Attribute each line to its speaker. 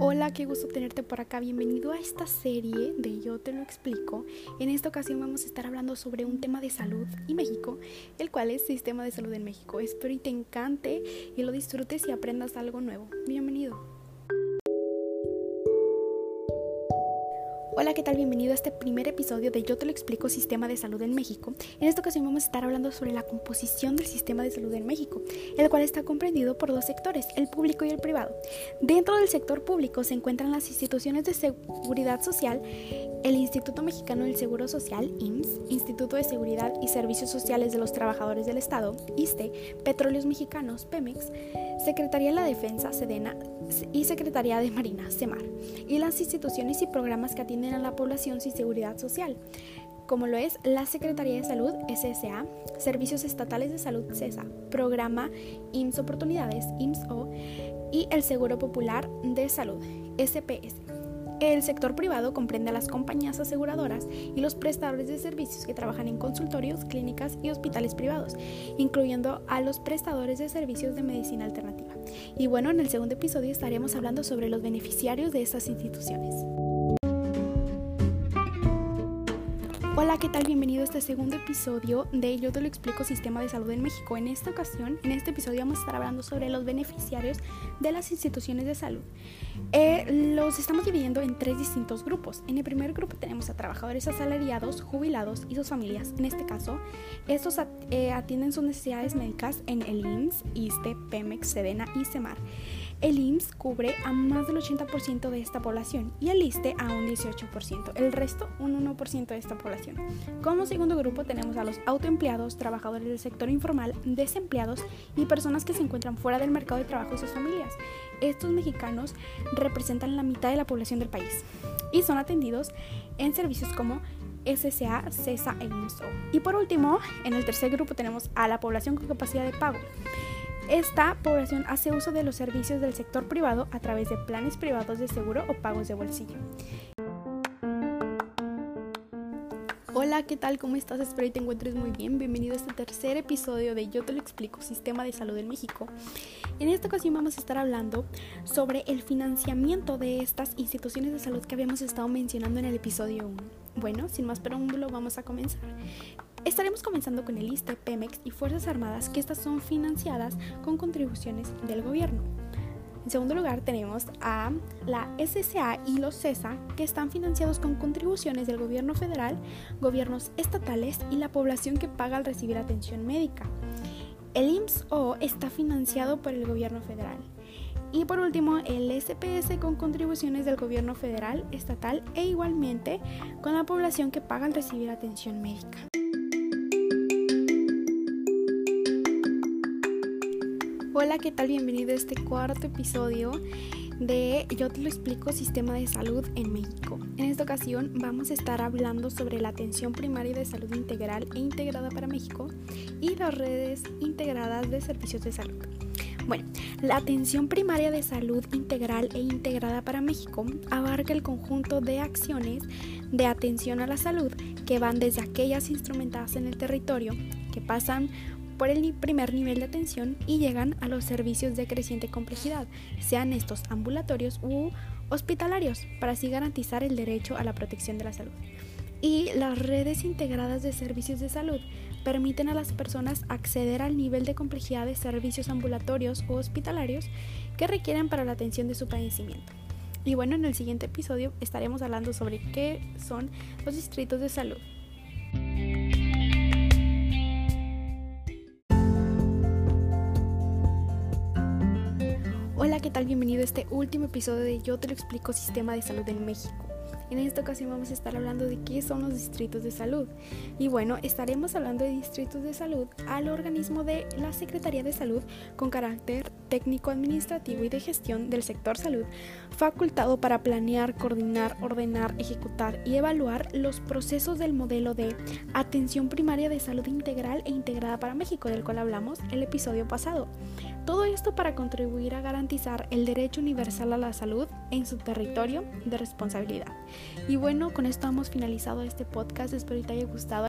Speaker 1: Hola, qué gusto tenerte por acá. Bienvenido a esta serie de Yo te lo explico. En esta ocasión vamos a estar hablando sobre un tema de salud y México, el cual es Sistema de Salud en México. Espero y te encante y lo disfrutes y aprendas algo nuevo. Bienvenido. Hola, ¿qué tal? Bienvenido a este primer episodio de Yo te lo explico Sistema de Salud en México. En esta ocasión vamos a estar hablando sobre la composición del sistema de salud en México, el cual está comprendido por dos sectores, el público y el privado. Dentro del sector público se encuentran las instituciones de seguridad social, el Instituto Mexicano del Seguro Social, IMSS, Instituto de Seguridad y Servicios Sociales de los Trabajadores del Estado, ISTE, Petróleos Mexicanos, Pemex, Secretaría de la Defensa, SEDENA y Secretaría de Marina, SEMAR, y las instituciones y programas que atienden a la población sin seguridad social, como lo es la Secretaría de Salud, SSA, Servicios Estatales de Salud, CESA, Programa IMSS Oportunidades, IMSS-O, y el Seguro Popular de Salud, SPS. El sector privado comprende a las compañías aseguradoras y los prestadores de servicios que trabajan en consultorios, clínicas y hospitales privados, incluyendo a los prestadores de servicios de medicina alternativa. Y bueno, en el segundo episodio estaremos hablando sobre los beneficiarios de estas instituciones. Hola, ¿qué tal? Bienvenido a este segundo episodio de Yo te lo explico Sistema de Salud en México. En esta ocasión, en este episodio vamos a estar hablando sobre los beneficiarios de las instituciones de salud. Eh, los estamos dividiendo en tres distintos grupos. En el primer grupo tenemos a trabajadores asalariados, jubilados y sus familias. En este caso, estos eh, atienden sus necesidades médicas en el IMSS, ISTE, PEMEX, SEDENA y CEMAR. El IMSS cubre a más del 80% de esta población y el ISTE a un 18%, el resto un 1% de esta población. Como segundo grupo tenemos a los autoempleados, trabajadores del sector informal, desempleados y personas que se encuentran fuera del mercado de trabajo y sus familias. Estos mexicanos representan la mitad de la población del país y son atendidos en servicios como SSA, CESA e IMSO. Y por último, en el tercer grupo tenemos a la población con capacidad de pago. Esta población hace uso de los servicios del sector privado a través de planes privados de seguro o pagos de bolsillo. Hola, ¿qué tal? ¿Cómo estás? Espero que te encuentres muy bien. Bienvenido a este tercer episodio de Yo te lo explico, Sistema de Salud en México. En esta ocasión vamos a estar hablando sobre el financiamiento de estas instituciones de salud que habíamos estado mencionando en el episodio 1. Bueno, sin más preámbulo, vamos a comenzar. Estaremos comenzando con el ISTE, Pemex y Fuerzas Armadas, que estas son financiadas con contribuciones del gobierno. En segundo lugar tenemos a la SSA y los CESA, que están financiados con contribuciones del gobierno federal, gobiernos estatales y la población que paga al recibir atención médica. El IMSS-O está financiado por el gobierno federal. Y por último, el SPS con contribuciones del gobierno federal, estatal e igualmente con la población que paga al recibir atención médica. Hola, ¿qué tal? Bienvenido a este cuarto episodio de Yo te lo explico Sistema de Salud en México. En esta ocasión vamos a estar hablando sobre la atención primaria de salud integral e integrada para México y las redes integradas de servicios de salud. Bueno, la atención primaria de salud integral e integrada para México abarca el conjunto de acciones de atención a la salud que van desde aquellas instrumentadas en el territorio, que pasan por el primer nivel de atención y llegan a los servicios de creciente complejidad, sean estos ambulatorios u hospitalarios, para así garantizar el derecho a la protección de la salud. Y las redes integradas de servicios de salud permiten a las personas acceder al nivel de complejidad de servicios ambulatorios u hospitalarios que requieren para la atención de su padecimiento. Y bueno, en el siguiente episodio estaremos hablando sobre qué son los distritos de salud. ¿Qué tal? Bienvenido a este último episodio de Yo te lo explico Sistema de Salud en México. En esta ocasión vamos a estar hablando de qué son los distritos de salud. Y bueno, estaremos hablando de distritos de salud al organismo de la Secretaría de Salud con carácter técnico administrativo y de gestión del sector salud, facultado para planear, coordinar, ordenar, ejecutar y evaluar los procesos del modelo de atención primaria de salud integral e integrada para México, del cual hablamos el episodio pasado. Todo esto para contribuir a garantizar el derecho universal a la salud en su territorio de responsabilidad. Y bueno, con esto hemos finalizado este podcast. Espero que te haya gustado.